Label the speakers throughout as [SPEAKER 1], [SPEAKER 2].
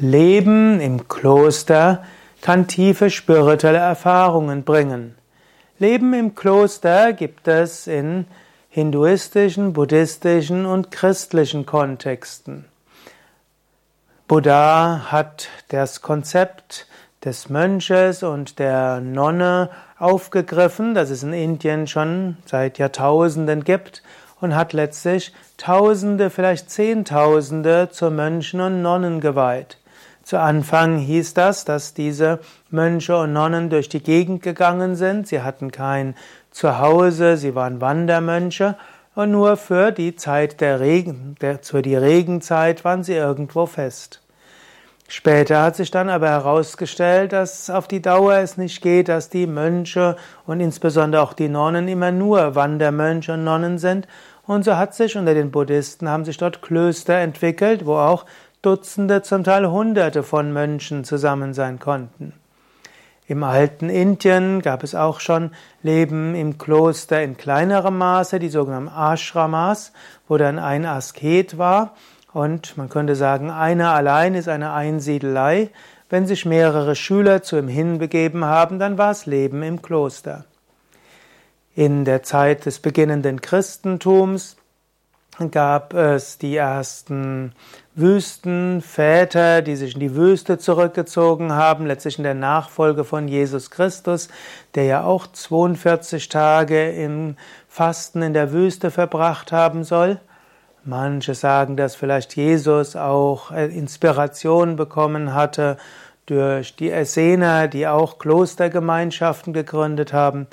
[SPEAKER 1] Leben im Kloster kann tiefe spirituelle Erfahrungen bringen. Leben im Kloster gibt es in hinduistischen, buddhistischen und christlichen Kontexten. Buddha hat das Konzept des Mönches und der Nonne aufgegriffen, das es in Indien schon seit Jahrtausenden gibt und hat letztlich Tausende, vielleicht Zehntausende zu Mönchen und Nonnen geweiht. Zu Anfang hieß das, dass diese Mönche und Nonnen durch die Gegend gegangen sind. Sie hatten kein Zuhause, sie waren Wandermönche und nur für die Zeit der Regen, der, für die Regenzeit waren sie irgendwo fest. Später hat sich dann aber herausgestellt, dass auf die Dauer es nicht geht, dass die Mönche und insbesondere auch die Nonnen immer nur Wandermönche und Nonnen sind. Und so hat sich unter den Buddhisten haben sich dort Klöster entwickelt, wo auch Dutzende, zum Teil Hunderte von Mönchen zusammen sein konnten. Im alten Indien gab es auch schon Leben im Kloster in kleinerem Maße, die sogenannten Ashramas, wo dann ein Asket war und man könnte sagen, einer allein ist eine Einsiedelei. Wenn sich mehrere Schüler zu ihm hinbegeben haben, dann war es Leben im Kloster. In der Zeit des beginnenden Christentums gab es die ersten Wüstenväter, die sich in die Wüste zurückgezogen haben, letztlich in der Nachfolge von Jesus Christus, der ja auch 42 Tage im Fasten in der Wüste verbracht haben soll. Manche sagen, dass vielleicht Jesus auch äh, Inspiration bekommen hatte durch die Essener, die auch Klostergemeinschaften gegründet haben.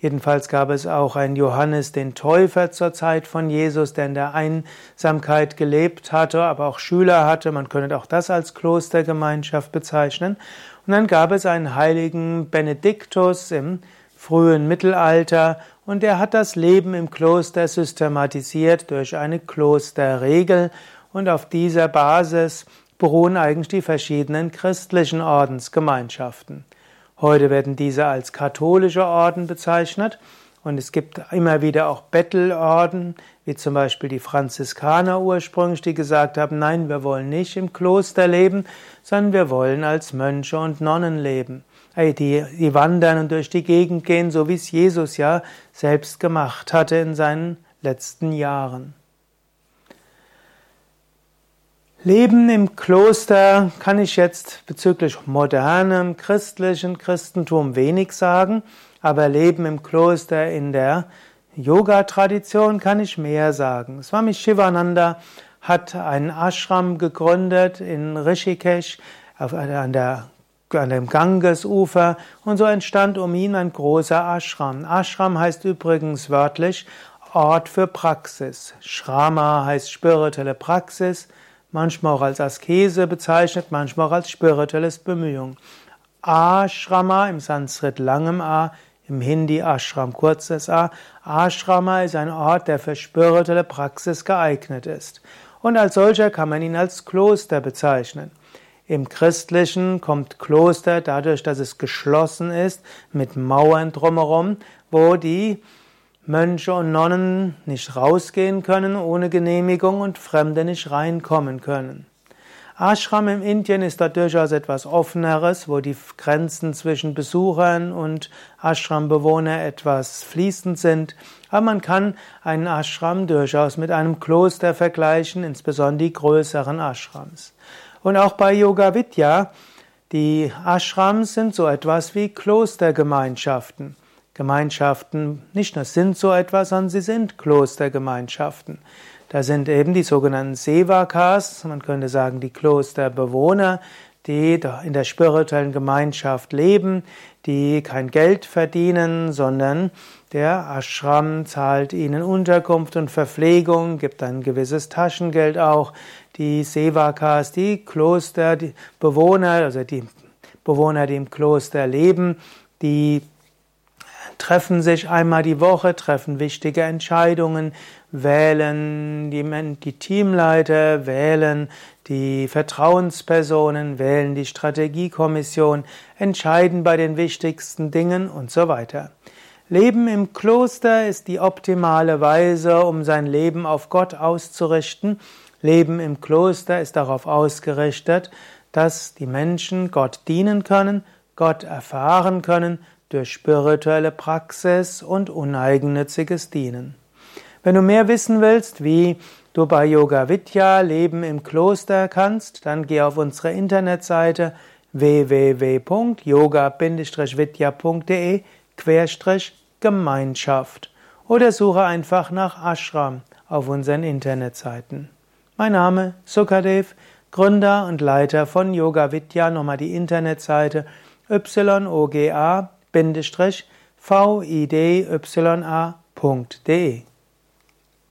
[SPEAKER 1] Jedenfalls gab es auch einen Johannes den Täufer zur Zeit von Jesus, der in der Einsamkeit gelebt hatte, aber auch Schüler hatte. Man könnte auch das als Klostergemeinschaft bezeichnen. Und dann gab es einen heiligen Benediktus im frühen Mittelalter und er hat das Leben im Kloster systematisiert durch eine Klosterregel und auf dieser Basis beruhen eigentlich die verschiedenen christlichen Ordensgemeinschaften. Heute werden diese als katholische Orden bezeichnet und es gibt immer wieder auch Bettelorden, wie zum Beispiel die Franziskaner ursprünglich, die gesagt haben, nein, wir wollen nicht im Kloster leben, sondern wir wollen als Mönche und Nonnen leben. Die, die wandern und durch die Gegend gehen, so wie es Jesus ja selbst gemacht hatte in seinen letzten Jahren. Leben im Kloster kann ich jetzt bezüglich modernem christlichen Christentum wenig sagen, aber Leben im Kloster in der Yoga-Tradition kann ich mehr sagen. Swami Shivananda hat einen Ashram gegründet in Rishikesh an, der, an dem Gangesufer und so entstand um ihn ein großer Ashram. Ashram heißt übrigens wörtlich Ort für Praxis. Shrama heißt spirituelle Praxis manchmal auch als Askese bezeichnet, manchmal auch als spirituelles Bemühung. Ashrama im Sanskrit langem A, im Hindi Ashram kurzes A. Ashrama ist ein Ort, der für spirituelle Praxis geeignet ist. Und als solcher kann man ihn als Kloster bezeichnen. Im Christlichen kommt Kloster dadurch, dass es geschlossen ist, mit Mauern drumherum, wo die Mönche und Nonnen nicht rausgehen können ohne Genehmigung und Fremde nicht reinkommen können. Ashram in Indien ist da durchaus etwas offeneres, wo die Grenzen zwischen Besuchern und Ashram-Bewohner etwas fließend sind. Aber man kann einen Ashram durchaus mit einem Kloster vergleichen, insbesondere die größeren Ashrams. Und auch bei Yoga Vidya, die Ashrams sind so etwas wie Klostergemeinschaften. Gemeinschaften nicht nur sind so etwas, sondern sie sind Klostergemeinschaften. Da sind eben die sogenannten Sevakas, man könnte sagen die Klosterbewohner, die in der spirituellen Gemeinschaft leben, die kein Geld verdienen, sondern der Ashram zahlt ihnen Unterkunft und Verpflegung, gibt ein gewisses Taschengeld auch. Die Sevakas, die Kloster, die Bewohner, also die Bewohner, die im Kloster leben, die treffen sich einmal die Woche, treffen wichtige Entscheidungen, wählen die, die Teamleiter, wählen die Vertrauenspersonen, wählen die Strategiekommission, entscheiden bei den wichtigsten Dingen und so weiter. Leben im Kloster ist die optimale Weise, um sein Leben auf Gott auszurichten. Leben im Kloster ist darauf ausgerichtet, dass die Menschen Gott dienen können, Gott erfahren können durch spirituelle Praxis und uneigennütziges Dienen. Wenn du mehr wissen willst, wie du bei Yoga Vidya Leben im Kloster kannst, dann geh auf unsere Internetseite www.yoga-vidya.de Gemeinschaft oder suche einfach nach Ashram auf unseren Internetseiten. Mein Name Sukadev, Gründer und Leiter von Yoga Vidya, nochmal die Internetseite yoga-vidya.de